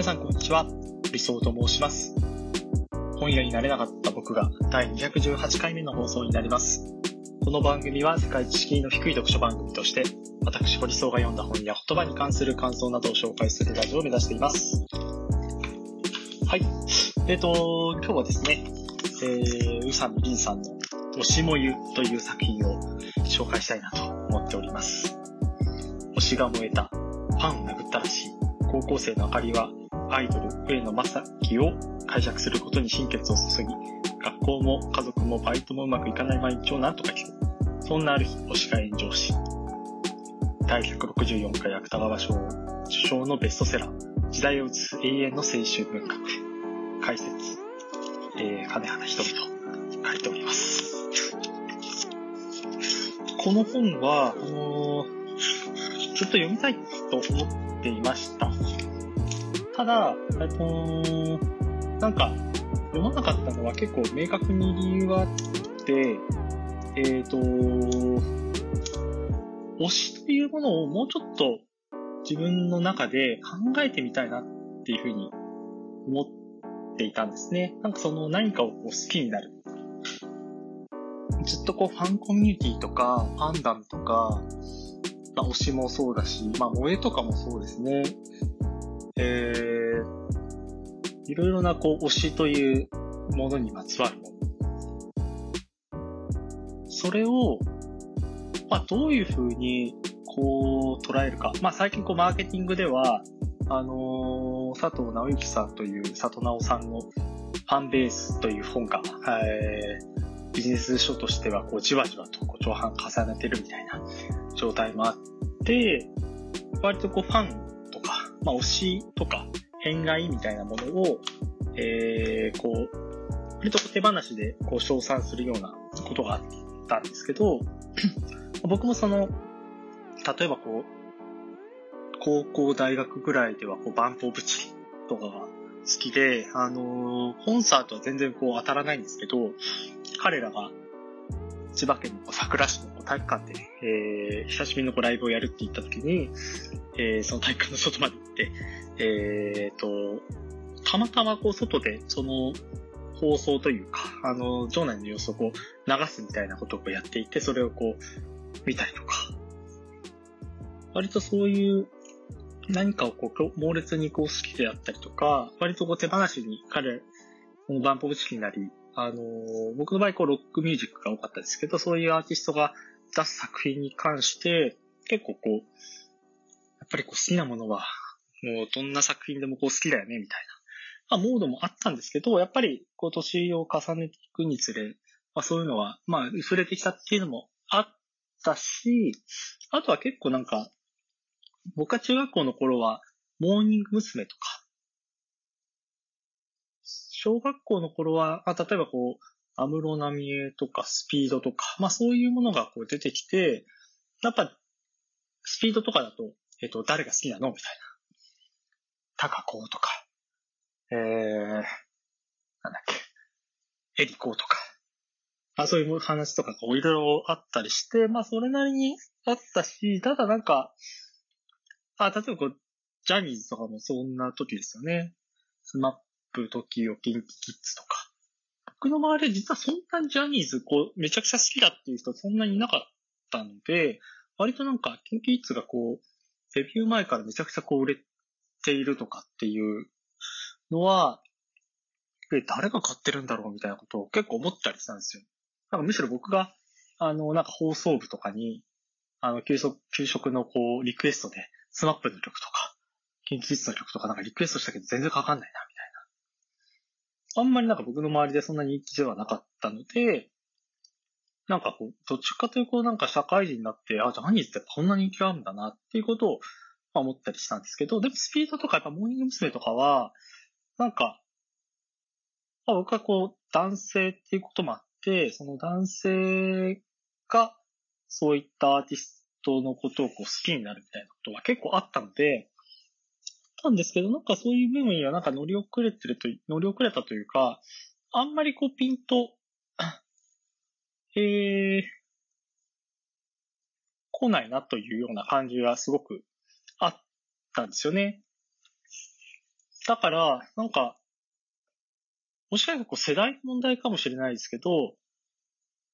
皆さんこんにちは。理想と申します。本屋になれなかった僕が第218回目の放送になります。この番組は世界知識の低い読書番組として、私、堀荘が読んだ本や言葉に関する感想などを紹介するラジオを目指しています。はい。えっ、ー、と、今日はですね、えー、宇佐美凛さんの推しもゆという作品を紹介したいなと思っております。推しが燃えた、ファンを殴ったらしい、高校生の明かりはアイドル上野正樹を解釈することに心血を注ぎ、学校も家族もバイトもうまくいかない毎日をなんとか聞く。そんなある日、推しが炎上し、第164回芥川賞受賞のベストセラー、時代を映す永遠の青春文学、解説、えー、金原ひとみと書いております。この本は、あのー、ずっと読みたいと思っていました。ただ、えっと、なんか、読まなかったのは結構明確に理由があって、えっ、ー、と、推しというものをもうちょっと自分の中で考えてみたいなっていうふうに思っていたんですね。なんかその何かをこう好きになる。ずっとこうファンコミュニティとか、ファンダムとか、まあ推しもそうだし、まあ萌えとかもそうですね。えー、いろいろなこう推しというものにまつわるもの。それを、まあ、どういうふうにこう捉えるか。まあ、最近こうマーケティングでは、あのー、佐藤直之さんという佐藤直さんのファンベースという本が、えー、ビジネス書としてはこうじわじわとこう上半重ねてるみたいな状態もあって、割とこうファンまあ、推しとか、変外みたいなものを、えー、こう、割と手放しでこう称賛するようなことがあったんですけど、僕もその、例えばこう、高校、大学ぐらいではこう、バンプオブチとかが好きで、あのー、コンサートは全然こう当たらないんですけど、彼らが千葉県の桜市の体育館で、えー、久しぶりのライブをやるって言った時に、えー、その体育館の外まで行って、えー、と、たまたまこう外でその放送というか、あの、場内の様子をこう流すみたいなことをやっていて、それをこう見たりとか、割とそういう何かをこう猛烈にこう好きであったりとか、割とこう手放しに彼、このバンポブチキンなり、あの僕の場合こうロックミュージックが多かったですけど、そういうアーティストが出す作品に関して、結構こう、やっぱりこう好きなものは、もうどんな作品でもこう好きだよね、みたいな。まあ、モードもあったんですけど、やっぱりこう年を重ねていくにつれ、まあそういうのは、まあ薄れてきたっていうのもあったし、あとは結構なんか、僕は中学校の頃は、モーニング娘。とか、小学校の頃は、あ例えばこう、アムロナミエとかスピードとか、まあそういうものがこう出てきて、やっぱ、スピードとかだと、えっ、と、誰が好きなの？みたいな。タカコとか、えー、なんだっけ、エリコとか、あそういう話とかこういろいろあったりして、まあそれなりにあったし、ただなんか、あ、例えばこう、ジャニーズとかもそんな時ですよね。 SMAP、時を、 KinKi Kids とか。僕の周りで実はそんなにジャニーズ、こう、めちゃくちゃ好きだっていう人そんなにいなかったので、割となんか、 KinKi Kids がこう、デビュー前からめちゃくちゃこう売れているとかっていうのは、え、誰が買ってるんだろうみたいなことを結構思ったりしたんですよ。なんかむしろ僕が、あの、なんか放送部とかに、あの、給食、給食のこう、リクエストで、 SMAPの曲とか、 KinKi Kidsの曲とかなんかリクエストしたけど全然かかんない、な。あんまりなんか僕の周りでそんな人気ではなかったので、なんかこう、どっちかというとなんか社会人になって、あ、ジャニーズってこんな人気があるんだなっていうことを、まあ、思ったりしたんですけど、でもスピードとかやっぱモーニング娘。とかは、なんか、まあ、僕はこう、男性っていうこともあって、その男性がそういったアーティストのことをこう好きになるみたいなことは結構あったので、たんですけど、なんかそういう部分にはなんか乗り遅れてると、乗り遅れたというか、あんまりこうピンと、えー、来ないなというような感じがすごくあったんですよね。だから、なんか、もしかしたらこう世代の問題かもしれないですけど、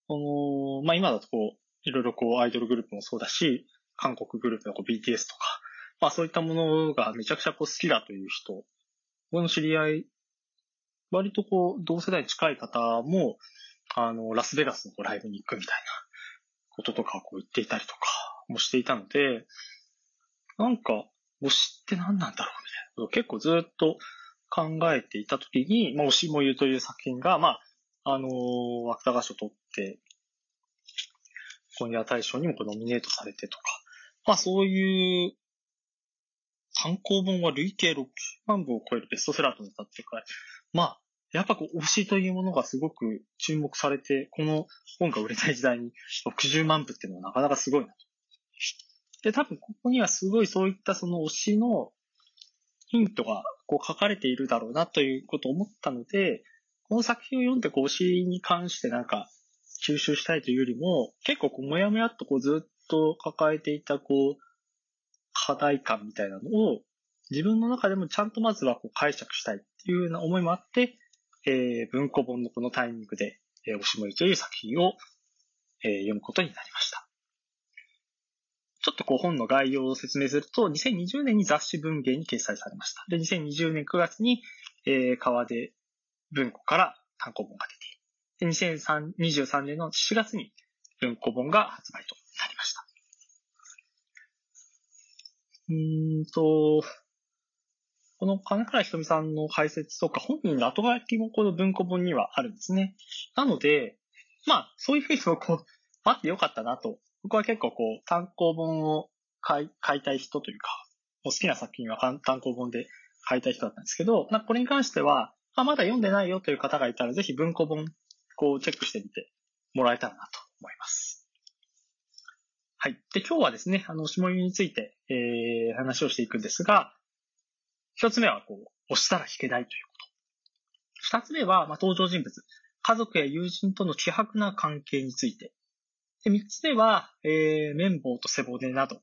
この、まあ、今だとこう、いろいろこうアイドルグループもそうだし、韓国グループのこう BTS とか、まあそういったものがめちゃくちゃこう好きだという人、僕の知り合い、割とこう同世代に近い方も、あの、ラスベガスのライブに行くみたいなこととかをこう言っていたりとかもしていたので、なんか、推しって何なんだろうみたいなことを結構ずっと考えていたときに、まあ、推しも言うという作品が、まあ、あのー、芥川賞取って、今夜大賞にもこうノミネートされてとか、まあそういう、参考本は累計60万部を超えるベストセラーとなったっていうか、まあ、やっぱこう、推しというものがすごく注目されて、この本が売れない時代に60万部っていうのはなかなかすごいなと。で、多分ここにはすごいそういったその推しのヒントがこう書かれているだろうなということを思ったので、この作品を読んでこう推しに関してなんか吸収したいというよりも、結構こうもやもやっとこうずっと抱えていたこう課題感みたいなのを自分の中でもちゃんとまずはこう解釈したいっていうような思いもあって、えー、文庫本のこのタイミングで、えー、おしもりという作品を、えー、読むことになりました。ちょっとこう本の概要を説明すると、2020年に雑誌文芸に掲載されました。で、2020年9月に、えー、川出文庫から単行本が出て、で、2023年の4月に文庫本が発売となりました。うーんと、この金原ひとみさんの解説とか本人の後書きもこの文庫本にはあるんですね。なので、まあ、そういうふうにこう、待ってよかったなと。僕は結構こう、単行本を買い買いたい人というか、好きな作品は単行本で買いたい人だったんですけど、なこれに関しては、あ、まだ読んでないよという方がいたら、ぜひ文庫本、こう、チェックしてみてもらえたらなと思います。はい。で、今日はですね、あの、下湯について、えー、話をしていくんですが、一つ目は、こう、押したら弾けないということ。二つ目は、まあ、登場人物。家族や友人との希薄な関係について。で、三つ目は、えー、綿棒と背骨など、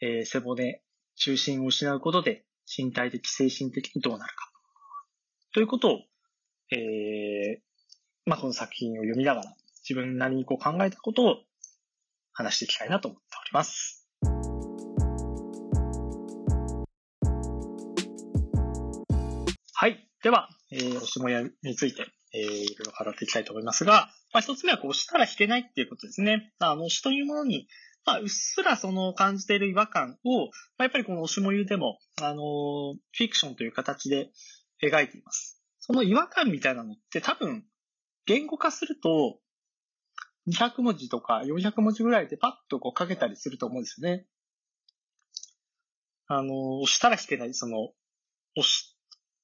えー、背骨、中心を失うことで、身体的、精神的にどうなるか。ということを、えー、まあ、この作品を読みながら、自分なりにこう考えたことを話していきたいなと思っております。はい。では、えー、押しもやについて、えー、いろいろ語っていきたいと思いますが、まあ、一つ目はこう、押したら弾けないっていうことですね。あの、押しというものに、まあ、うっすらその感じている違和感を、まあ、やっぱりこの押しもゆでも、あの、フィクションという形で描いています。その違和感みたいなのって多分、言語化すると、200文字とか400文字ぐらいでパッとこう書けたりすると思うんですよね。あの、押したら弾けない、その、押し、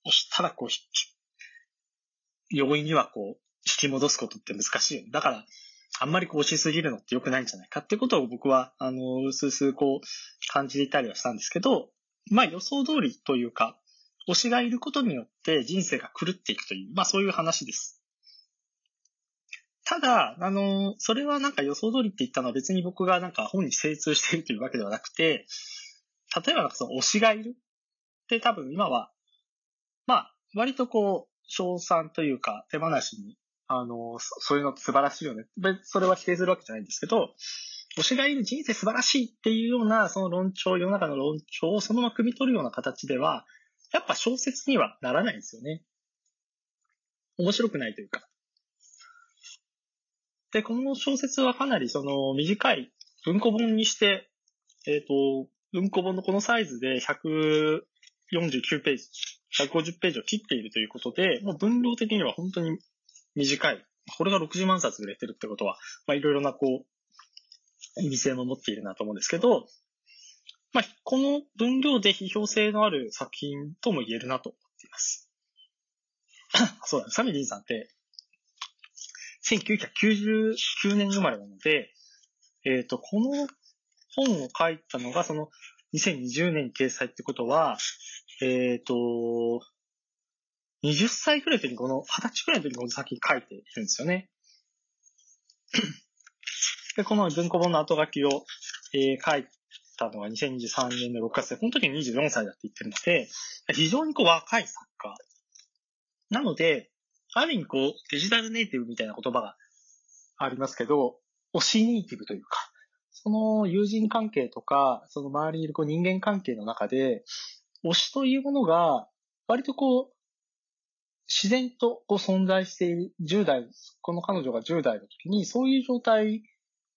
押したらこう、容易にはこう、引き戻すことって難しいよね。だから、あんまりこう押しすぎるのって良くないんじゃないかってことを僕は、あの、うすうすこう、感じていたりはしたんですけど、まあ予想通りというか、推しがいることによって人生が狂っていくという、まあそういう話です。ただ、あの、それはなんか予想通りって言ったのは別に僕がなんか本に精通しているというわけではなくて、例えばなんかその推しがいるって多分今は、まあ、割とこう、賞賛というか手放しに、あの、そういうのって素晴らしいよね。それは否定するわけじゃないんですけど、推しがいる人生素晴らしいっていうような、その論調、世の中の論調をそのまま汲み取るような形では、やっぱ小説にはならないんですよね。面白くないというか。で、この小説はかなりその短い文庫本にして、えっ、ー、と、文庫本のこのサイズで149ページ、150ページを切っているということで、もう分量的には本当に短い。これが60万冊売れてるってことは、まあいろいろなこう、意味性も持っているなと思うんですけど、まあこの分量で批評性のある作品とも言えるなと思っています。そうだ、サミリンさんって、1999年生まれなので、えっ、ー、と、この本を書いたのが、その2020年に掲載ってことは、えっ、ー、と、20歳くらいの時にこの、20歳くらいの時にこの先書いているんですよね。で、この文庫本の後書きを、えー、書いたのは2023年の6月で、この時に24歳だって言ってるので、非常にこう若い作家。なので、ある意味こう、デジタルネイティブみたいな言葉がありますけど、推しネイティブというか、その友人関係とか、その周りにいるこう人間関係の中で、推しというものが、割とこう、自然とこう存在している10代、この彼女が10代の時にそういう状態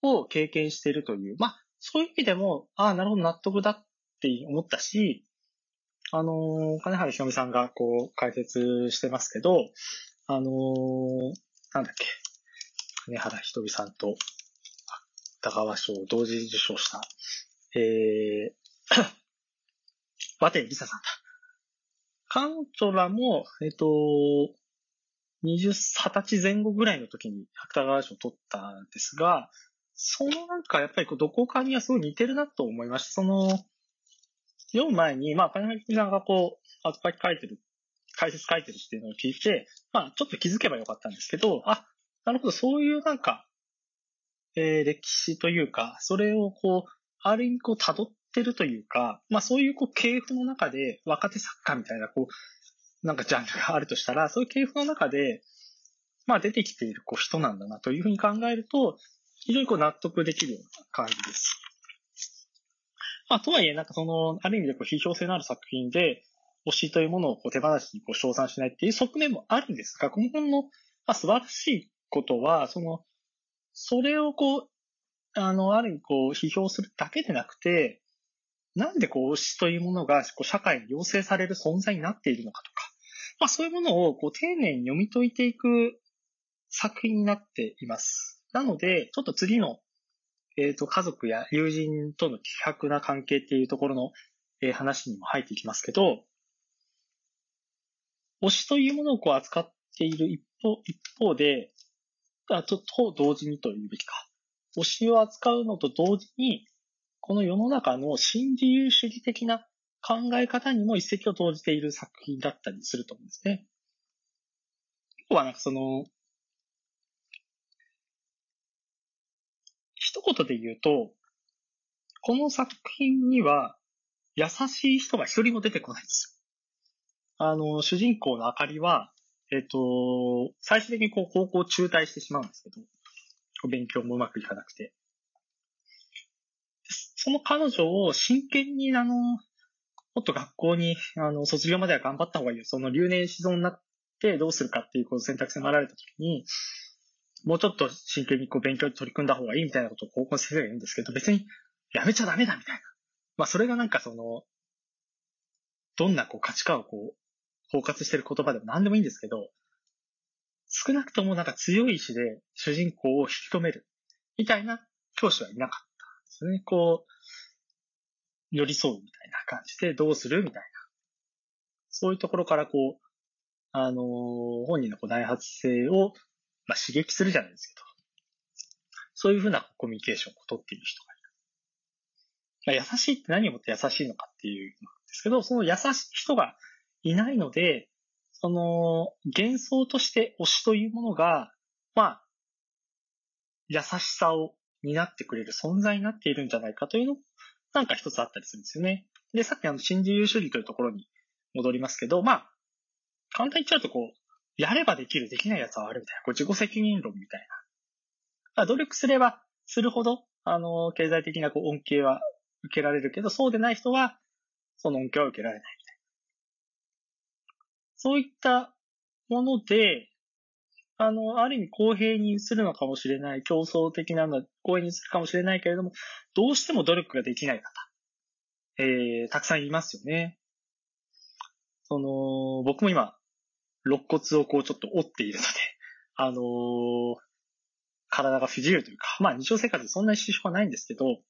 を経験しているという、まあ、そういう意味でも、ああ、なるほど、納得だって思ったし、あのー、金原ひろみさんがこう解説してますけど、あのー、なんだっけ、金原ひとみさんと芥川賞を同時受賞した、えー、和田りささんだ。彼女らも、えっ、と、二十、二十歳前後ぐらいの時に芥川賞を取ったんですが、そのなんかやっぱりこうどこかにはすごい似てるなと思いました。その、読む前に、まあ、金原さんがこう、後書き書いてる、解説書いてるっていうのを聞いて、まあ、ちょっと気づけばよかったんですけど、あ、なるほど、そういうなんか、えー、歴史というか、それをこう、ある意味こう辿ってるというか、まあそういうこう系譜の中で若手作家みたいなこう、なんかジャンルがあるとしたら、そういう系譜の中で、まあ出てきているこう人なんだなというふうに考えると、非常にこう納得できるような感じです。まあとはいえ、なんかその、ある意味でこう批評性のある作品で、推しというものをこう手放しにこう称賛しないっていう側面もあるんですが、この本の、まあ、素晴らしいことは、その、それをこう、あの、ある意味こう、批評するだけでなくて、なんでこう、推しというものがこう社会に要請される存在になっているのかとか、まあそういうものをこう、丁寧に読み解いていく作品になっています。なので、ちょっと次の、えっ、ー、と、家族や友人との希薄な関係っていうところの、えー、話にも入っていきますけど、推しというものをこう扱っている一方、一方で、あと、と同時にというべきか。推しを扱うのと同時に、この世の中の新自由主義的な考え方にも一石を投じている作品だったりすると思うんですね。要はなんかその、一言で言うと、この作品には優しい人が一人も出てこないんですよ。あの、主人公のあかりは、えっ、と、最終的にこう高校中退してしまうんですけど、勉強もうまくいかなくて。その彼女を真剣に、あの、もっと学校に、あの、卒業までは頑張った方がいいよ。その留年しそうになってどうするかっていうこう選択肢がられたときに、もうちょっと真剣にこう勉強に取り組んだ方がいいみたいなことを高校の先生が言うんですけど、別にやめちゃダメだみたいな。まあそれがなんかその、どんなこう価値観をこう包括してる言葉でも何でもいいんですけど、少なくともなんか強い意志で主人公を引き止める、みたいな教師はいなかったんですね。こう、寄り添うみたいな感じでどうするみたいな。そういうところからこう、あのー、本人のこう内発性を、まあ、刺激するじゃないですけど、そういうふうなコミュニケーションをとっている人がいる。まあ、優しいって何をもって優しいのかっていうんですけど、その優しい人がいないので、その、幻想として推しというものが、まあ、優しさを担ってくれる存在になっているんじゃないかというのなんか一つあったりするんですよね。で、さっきあの、新自由主義というところに戻りますけど、まあ、簡単に言っちゃうとこう、やればできる、できない奴はあるみたいな、こう自己責任論みたいな。努力すればするほど、あの、経済的なこう恩恵は受けられるけど、そうでない人は、その恩恵は受けられない。そういったもので、あの、ある意味公平にするのかもしれない、競争的なの公平にするかもしれないけれども、どうしても努力ができない方、えー、たくさんいますよね。その、僕も今、肋骨をこうちょっと折っているので、あのー、体が不自由というか、まあ日常生活でそんなに支障はないんですけど、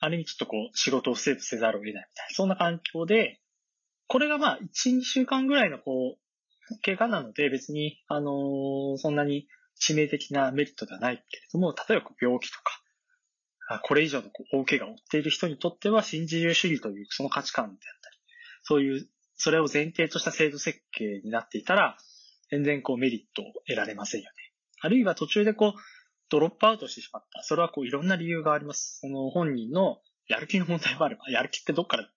ある意味ちょっとこう仕事をセーブせざるを得ないみたいな、そんな環境で、これがまあ、1、2週間ぐらいのこう、怪我なので別に、あのー、そんなに致命的なメリットではないけれども、例えば病気とか、これ以上のこう大怪我を負っている人にとっては、新自由主義というその価値観であったり、そういう、それを前提とした制度設計になっていたら、全然こうメリットを得られませんよね。あるいは途中でこう、ドロップアウトしてしまった。それはこういろんな理由があります。その本人のやる気の問題もあれば、やる気ってどっから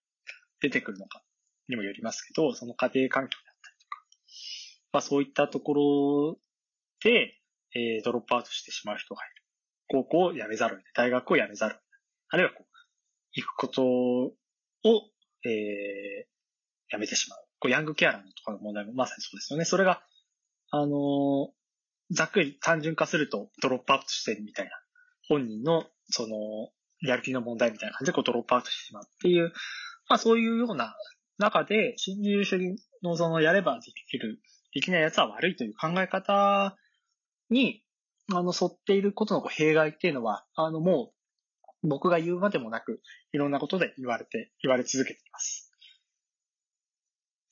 出てくるのかにもよりますけど、その家庭環境であったりとか、まあそういったところで、えー、ドロップアウトしてしまう人がいる。高校を辞めざるを得ない。大学を辞めざるを得ない。あるいはこう、行くことを、えー、辞めてしまう。こう、ヤングケアラーのとかの問題もまさにそうですよね。それが、あのー、ざっくり単純化するとドロップアウトしてるみたいな。本人の、その、やる気の問題みたいな感じでこうドロップアウトしてしまうっていう、まあそういうような中で、新自由主義のそのやればできる、できない奴は悪いという考え方に、あの、沿っていることの弊害っていうのは、あの、もう、僕が言うまでもなく、いろんなことで言われて、言われ続けています。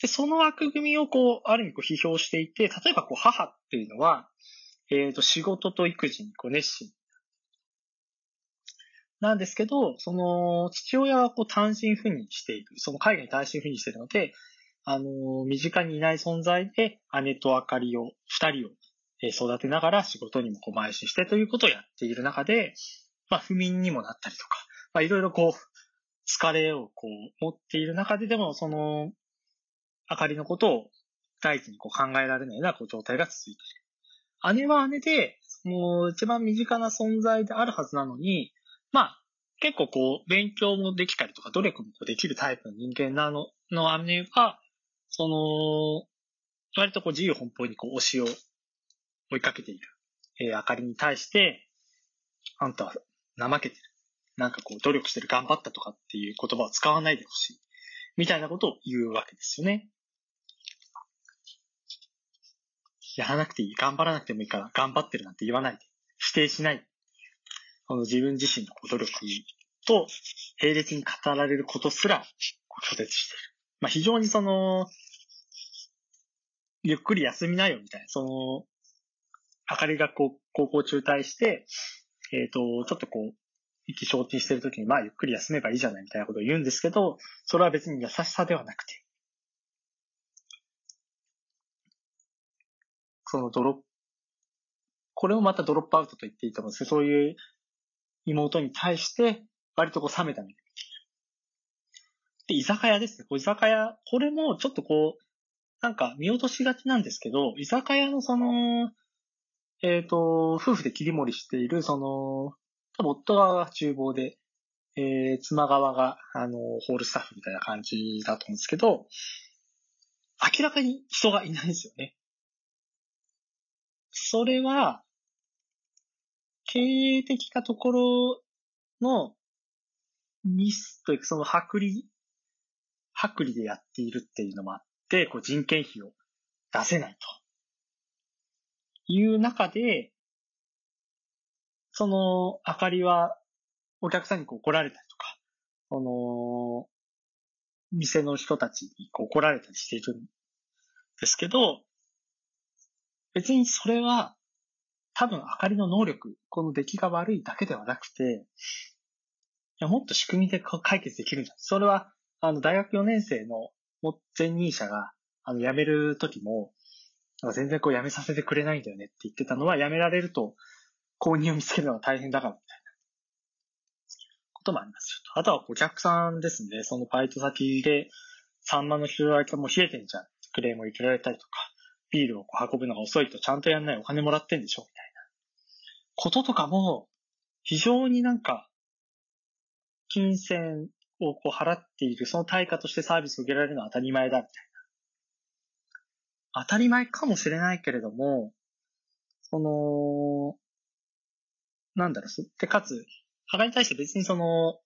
で、その枠組みをこう、ある意味こう批評していて、例えばこう、母っていうのは、えっ、ー、と、仕事と育児にこう熱心なんですけど、その、父親はこう単身赴任している。その海外に単身赴任しているので、あの、身近にいない存在で、姉とあかりを、二人を育てながら仕事にもこう邁進してということをやっている中で、まあ、不眠にもなったりとか、まあ、いろいろこう、疲れをこう、持っている中ででも、その、あかりのことを第一にこう考えられないようなこう状態が続いている。姉は姉で、もう一番身近な存在であるはずなのに、まあ、結構こう、勉強もできたりとか、努力もできるタイプの人間なの、の姉は、その、割とこう自由奔放にこう推しを追いかけている、えー、あかりに対して、あんたは怠けてる。なんかこう努力してる、頑張ったとかっていう言葉を使わないでほしい。みたいなことを言うわけですよね。やらなくていい。頑張らなくてもいいから、頑張ってるなんて言わないで。否定しない。この自分自身の努力と並列に語られることすら拒絶している。まあ、非常にその、ゆっくり休みなよみたいな、その、あかりがこう、高校中退して、えっ、ー、と、ちょっとこう、意気消沈してるときに、まあ、ゆっくり休めばいいじゃないみたいなことを言うんですけど、それは別に優しさではなくて、そのドロップ、これをまたドロップアウトと言っていいと思うんですけど、そういう妹に対して、割とこう冷めた目で見ている。で、居酒屋ですね。こう居酒屋、これもちょっとこう、なんか見落としがちなんですけど、居酒屋のその、えっ、ー、と、夫婦で切り盛りしている、その、多分夫側が厨房で、えー、妻側が、あの、ホールスタッフみたいな感じだと思うんですけど、明らかに人がいないんですよね。それは、経営的なところのミスというか、その薄利、薄利でやっているっていうのもあって、こう人件費を出せないと。いう中で、その、明かりは、お客さんにこう怒られたりとか、その、店の人たちに怒られたりしているんですけど、別にそれは、多分、あかりの能力、この出来が悪いだけではなくて、いやもっと仕組みで解決できるんじゃないそれは、あの、大学4年生の前任者が、あの、辞める時も、全然こう辞めさせてくれないんだよねって言ってたのは、辞められると、購入を見つけるのが大変だからみたいなこともありますよ。あとはお客さんですね。そのバイト先で、サンマの広がりもう冷えてんじゃん。クレームを入れられたりとか、ビールをこう運ぶのが遅いとちゃんとやんないお金もらってんでしょみたいな。こととかも、非常になんか、金銭をこう払っている、その対価としてサービスを受けられるのは当たり前だみたいな。当たり前かもしれないけれども、その、なんだろう、で、かつ、母に対して別にその、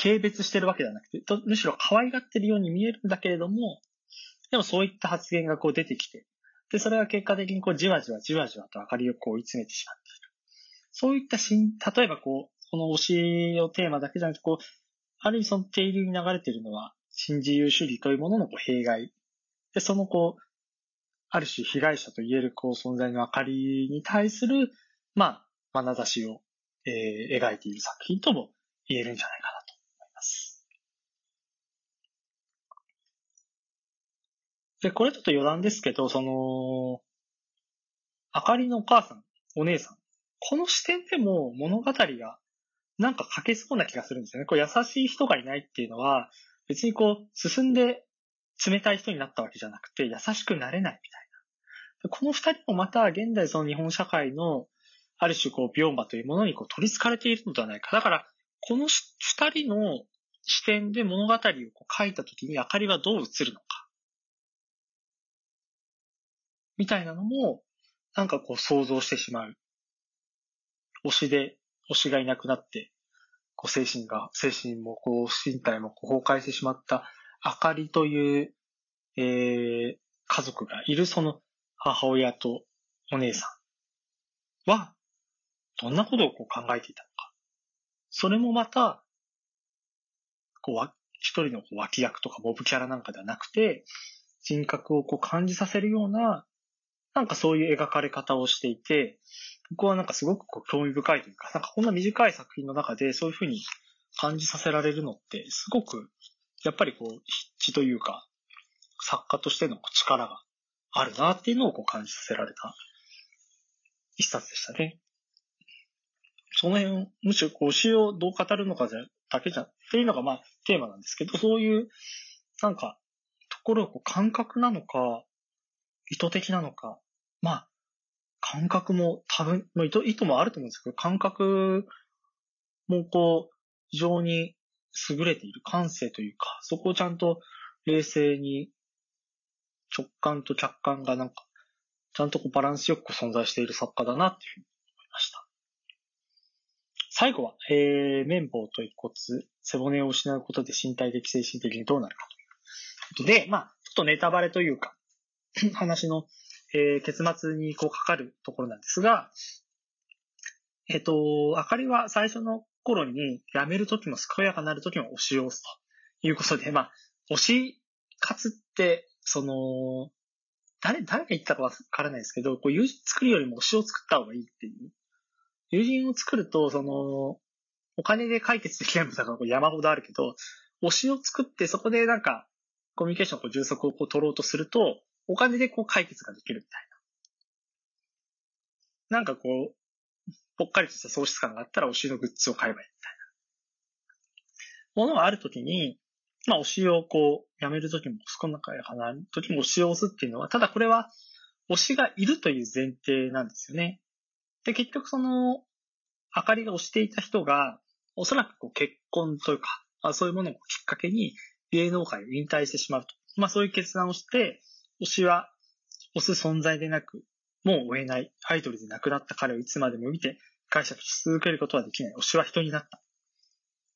軽蔑してるわけではなくて、むしろ可愛がってるように見えるんだけれども、でもそういった発言がこう出てきて、で、それが結果的にこうじわじわじわじわと明かりをこう追い詰めてしまっている。そういったしん、例えばこう、この推しをテーマだけじゃなくて、こう、ある意味その定流に流れているのは、新自由主義というもののこう弊害。で、そのこう、ある種被害者と言えるこう存在の明かりに対する、まあ、眼差しを、えー、描いている作品とも言えるんじゃないかなと思います。で、これちょっと余談ですけど、その、あかりのお母さん、お姉さんこの視点でも物語がなんか書けそうな気がするんですよね。こう優しい人がいないっていうのは、別にこう、進んで冷たい人になったわけじゃなくて、優しくなれないみたいな。この二人もまた現代その日本社会の、ある種こう、病魔というものにこう取り憑かれているのではないか。だから、この二人の視点で物語をこう書いたときに、明かりはどう映るのか。みたいなのも、なんかこう想像してしまう。推しで、推しがいなくなって、こう精神が、精神もこう身体もこう崩壊してしまったあかりという、えー、家族がいるその母親とお姉さんは、どんなことをこう考えていたのか。それもまた、こう、一人の脇役とかモブキャラなんかではなくて、人格をこう感じさせるような、なんかそういう描かれ方をしていて、僕はなんかすごくこう興味深いというか、なんかこんな短い作品の中でそういうふうに感じさせられるのって、すごく、やっぱりこう、筆致というか、作家としての力があるなっていうのをこう感じさせられた一冊でしたね。その辺、むしろこう、詩をどう語るのかだけじゃ、っていうのがまあテーマなんですけど、そういう、なんか、ところをこう感覚なのか、意図的なのか、まあ、感覚も多分、意図、意図もあると思うんですけど、感覚もこう、非常に優れている感性というか、そこをちゃんと冷静に直感と客観がなんか、ちゃんとこうバランスよく存在している作家だなっていうふうに思いました。最後は、えー、綿棒と遺骨、背骨を失うことで身体的、精神的にどうなるかということで、まあ、ちょっとネタバレというか、話のえー、結末にこうかかるところなんですが、えっ、ー、と、あかりは最初の頃に辞めるときも健やかなるときも推しを押すということで、まあ、推し活って、その、誰、誰が言ったかわからないですけど、こう友人作るよりも推しを作った方がいいっていう。友人を作ると、その、お金で解決できないことが山ほどあるけど、推しを作ってそこでなんか、コミュニケーションを充足をこう取ろうとすると、お金でこう解決ができるみたいな。なんかこう、ぽっかりとした喪失感があったら推しのグッズを買えばいいみたいな。ものがあるときに、まあ推しをこう、やめるときも、少なかや離れるときも推しを押すっていうのは、ただこれは推しがいるという前提なんですよね。で、結局その、あかりが推していた人が、おそらくこう結婚というか、まあ、そういうものをきっかけに芸能界を引退してしまうと。まあそういう決断をして、推しは推す存在でなく、もう追えない、アイドルで亡くなった彼をいつまでも見て解釈し続けることはできない。推しは人になった。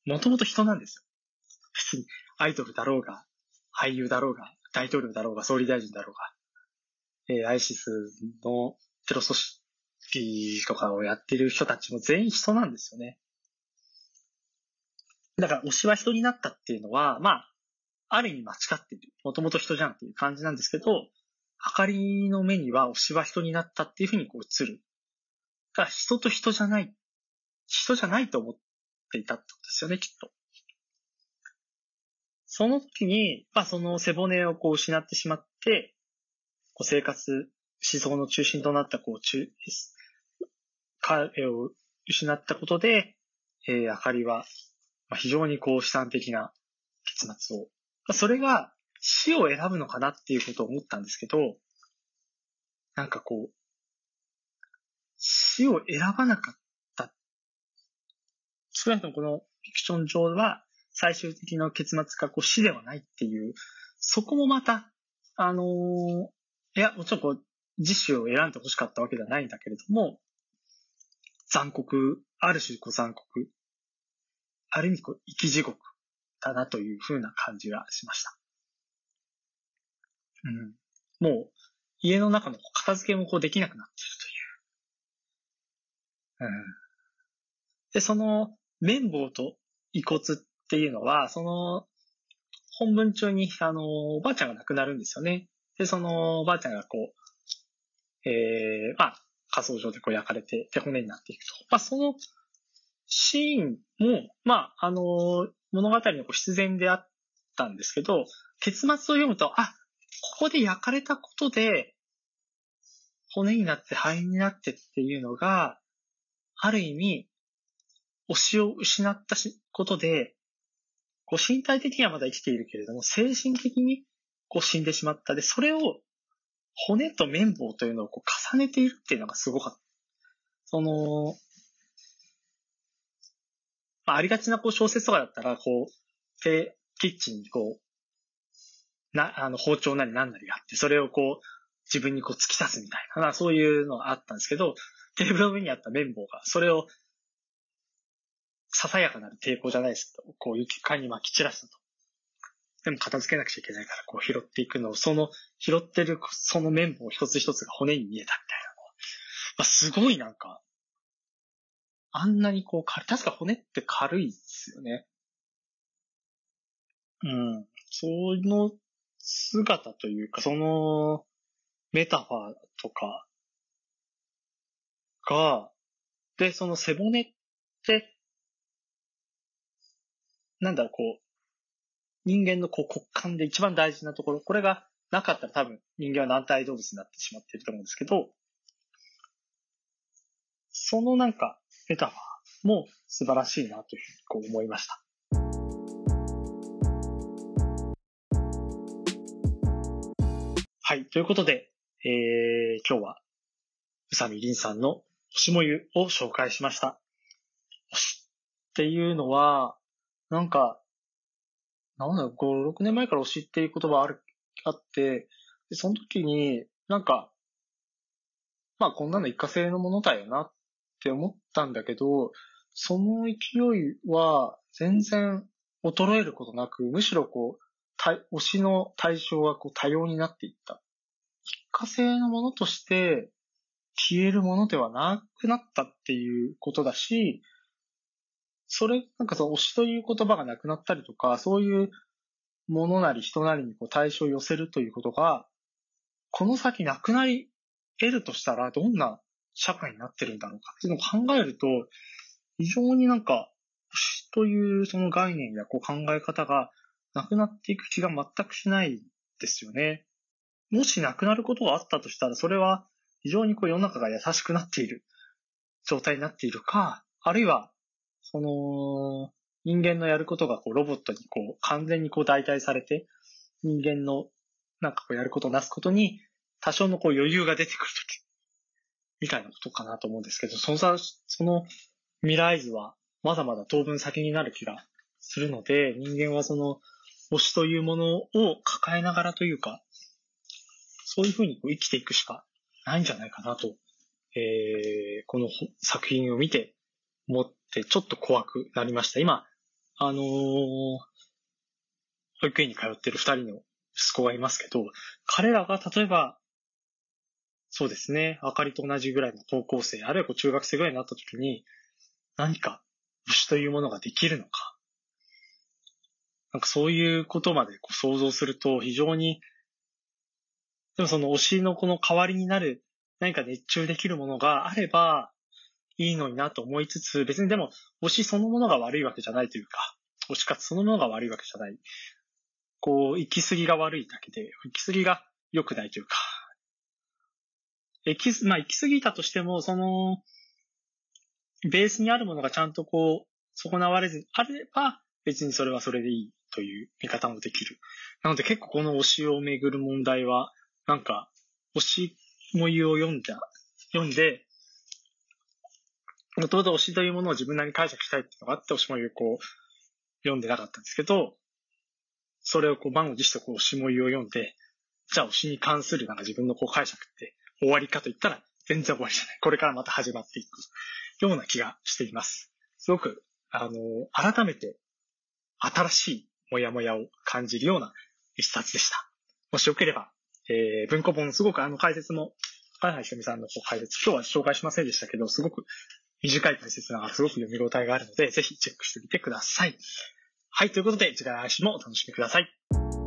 もともと人なんですよ。別にアイドルだろうが、俳優だろうが、大統領だろうが、総理大臣だろうが、えー、アイシスのテロ組織とかをやってる人たちも全員人なんですよね。だから推しは人になったっていうのは、まあ、ある意味間違っている。もともと人じゃんっていう感じなんですけど、あかりの目には推しは人になったっていうふうにこう映る。が人と人じゃない。人じゃないと思っていたってことですよね、きっと。その時に、まあその背骨をこう失ってしまって、こう生活、思想の中心となったこう中、彼を失ったことで、えー、あかりは、非常にこう悲惨的な結末をそれが死を選ぶのかなっていうことを思ったんですけど、なんかこう、死を選ばなかった。少なくともこのフィクション上は最終的な結末がこう死ではないっていう、そこもまた、あのー、いや、もちろんこう、自死を選んで欲しかったわけではないんだけれども、残酷、ある種こう残酷、ある意味こう生き地獄だなというふうな感じがしました。うん。もう、家の中の片付けもこうできなくなっているという。うん。で、その、綿棒と遺骨っていうのは、その、本文中に、あの、おばあちゃんが亡くなるんですよね。で、その、おばあちゃんがこう、ええー、まあ、仮想上でこう焼かれて、で、骨になっていくと。まあ、そのシーンも、まあ、あの、物語の必然であったんですけど、結末を読むと、あ、ここで焼かれたことで、骨になって灰になってっていうのが、ある意味、推しを失ったことで、こう身体的にはまだ生きているけれども、精神的にこう死んでしまった。で、それを骨と綿棒というのをこう重ねているっていうのがすごかった。その、まあ、ありがちなこう小説とかだったら、こう、で、キッチンにこう、な、あの、包丁なりなんなりがあって、それをこう、自分にこう突き刺すみたいな、そういうのがあったんですけど、テーブルの上にあった綿棒が、それを、ささやかなる抵抗じゃないですけど、こう床に巻き散らしたと。でも片付けなくちゃいけないから、こう拾っていくのを、その、拾ってるその綿棒一つ一つが骨に見えたみたいなのは、まあ、すごいなんか、あんなにこう、確か骨って軽いですよね。うん。その姿というか、そのメタファーとかが、で、その背骨って、なんだろう、こう、人間のこう骨幹で一番大事なところ、これがなかったら多分人間は軟体動物になってしまっていると思うんですけど、そのなんかメタファーも素晴らしいなというふうにこう思いました。はい。ということで、えー、今日は、宇佐美凛さんの星もゆを紹介しました。星っていうのは、なんか、なんだろう、5、6年前から推しっていう言葉ある、あって、でその時に、なんか、まあこんなの一過性のものだよなっって思ったんだけど、その勢いは全然衰えることなく、むしろこう、推しの対象はこう多様になっていった。一過性のものとして消えるものではなくなったっていうことだし、それ、なんかその推しという言葉がなくなったりとか、そういうものなり人なりにこう対象を寄せるということが、この先なくなり得るとしたら、どんな社会になってるんだろうかっていうのを考えると、非常になんか、推しというその概念やこう考え方がなくなっていく気が全くしないですよね。もしなくなることがあったとしたら、それは非常にこう世の中が優しくなっている状態になっているか、あるいはその、人間のやることがこうロボットにこう完全にこう代替されて、人間のなんかこうやることなすことに多少のこう余裕が出てくるとき、みたいなことかなと思うんですけど、そのその未来図はまだまだ当分先になる気がするので、人間はその推しというものを抱えながらというか、そういうふうにこう生きていくしかないんじゃないかなと、えー、この作品を見て思ってちょっと怖くなりました。今、あのー、保育園に通ってる二人の息子がいますけど、彼らが例えば、そうですね、あかりと同じぐらいの高校生、あるいはこう中学生ぐらいになった時に、何か牛というものができるのか。なんかそういうことまでこう想像すると非常に、でもその推しのこの代わりになる何か熱中できるものがあれば、いいのになと思いつつ、別にでも推しそのものが悪いわけじゃないというか、推し活そのものが悪いわけじゃない。こう、行き過ぎが悪いだけで、行き過ぎが良くないというか、行き、まあ行き過ぎたとしても、その、ベースにあるものがちゃんとこう、損なわれずあれば、別にそれはそれでいいという見方もできる。なので結構この推しをめぐる問題は、なんか、推しもゆを読んだ、読んで、もともと推しというものを自分なりに解釈したいっていうのがあって、推しもゆこう、読んでなかったんですけど、それをこう満を持してこう推しもゆを読んで、じゃあ推しに関するなんか自分のこう解釈って終わりかといったら全然終わりじゃない。これからまた始まっていくような気がしています。すごく、あの、改めて新しいもやもやを感じるような一冊でした。もしよければ、えー、文庫本すごくあの解説も、はいはいひとみさんの解説、今日は紹介しませんでしたけど、すごく短い解説ながらすごく読み応えがあるので、ぜひチェックしてみてください。はい、ということで、次回来週もお楽しみください。